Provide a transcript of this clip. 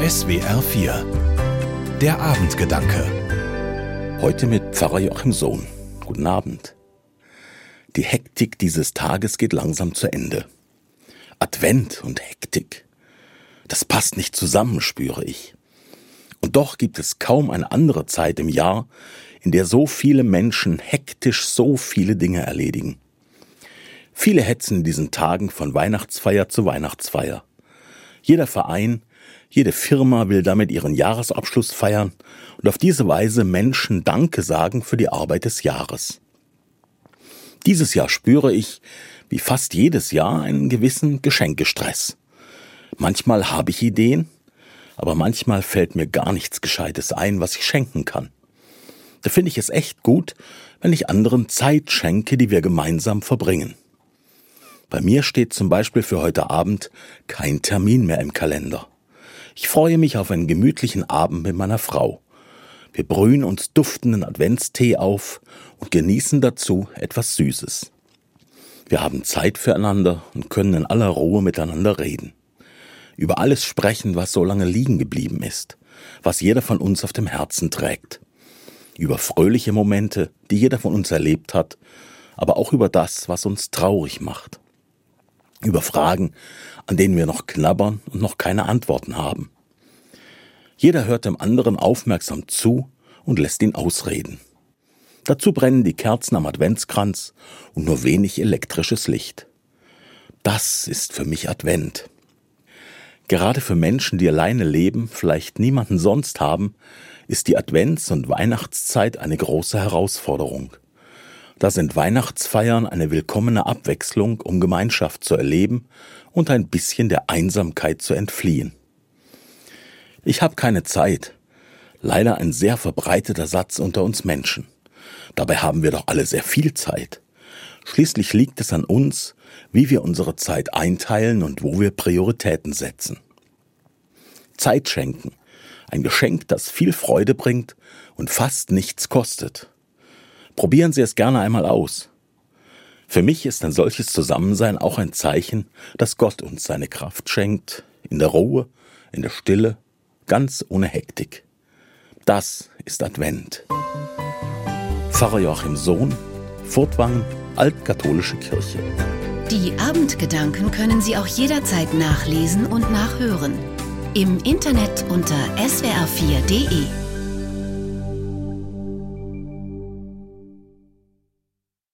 SWR 4 Der Abendgedanke. Heute mit Pfarrer Joachim Sohn. Guten Abend. Die Hektik dieses Tages geht langsam zu Ende. Advent und Hektik. Das passt nicht zusammen, spüre ich. Und doch gibt es kaum eine andere Zeit im Jahr, in der so viele Menschen hektisch so viele Dinge erledigen. Viele hetzen in diesen Tagen von Weihnachtsfeier zu Weihnachtsfeier. Jeder Verein, jede Firma will damit ihren Jahresabschluss feiern und auf diese Weise Menschen Danke sagen für die Arbeit des Jahres. Dieses Jahr spüre ich, wie fast jedes Jahr, einen gewissen Geschenkestress. Manchmal habe ich Ideen, aber manchmal fällt mir gar nichts Gescheites ein, was ich schenken kann. Da finde ich es echt gut, wenn ich anderen Zeit schenke, die wir gemeinsam verbringen. Bei mir steht zum Beispiel für heute Abend kein Termin mehr im Kalender. Ich freue mich auf einen gemütlichen Abend mit meiner Frau. Wir brühen uns duftenden Adventstee auf und genießen dazu etwas Süßes. Wir haben Zeit füreinander und können in aller Ruhe miteinander reden. Über alles sprechen, was so lange liegen geblieben ist, was jeder von uns auf dem Herzen trägt. Über fröhliche Momente, die jeder von uns erlebt hat, aber auch über das, was uns traurig macht über Fragen, an denen wir noch knabbern und noch keine Antworten haben. Jeder hört dem anderen aufmerksam zu und lässt ihn ausreden. Dazu brennen die Kerzen am Adventskranz und nur wenig elektrisches Licht. Das ist für mich Advent. Gerade für Menschen, die alleine leben, vielleicht niemanden sonst haben, ist die Advents- und Weihnachtszeit eine große Herausforderung. Da sind Weihnachtsfeiern eine willkommene Abwechslung, um Gemeinschaft zu erleben und ein bisschen der Einsamkeit zu entfliehen. Ich habe keine Zeit. Leider ein sehr verbreiteter Satz unter uns Menschen. Dabei haben wir doch alle sehr viel Zeit. Schließlich liegt es an uns, wie wir unsere Zeit einteilen und wo wir Prioritäten setzen. Zeit schenken. Ein Geschenk, das viel Freude bringt und fast nichts kostet. Probieren Sie es gerne einmal aus. Für mich ist ein solches Zusammensein auch ein Zeichen, dass Gott uns seine Kraft schenkt, in der Ruhe, in der Stille, ganz ohne Hektik. Das ist Advent. Pfarrer Joachim Sohn, Furtwangen, Altkatholische Kirche. Die Abendgedanken können Sie auch jederzeit nachlesen und nachhören. Im Internet unter swr4.de.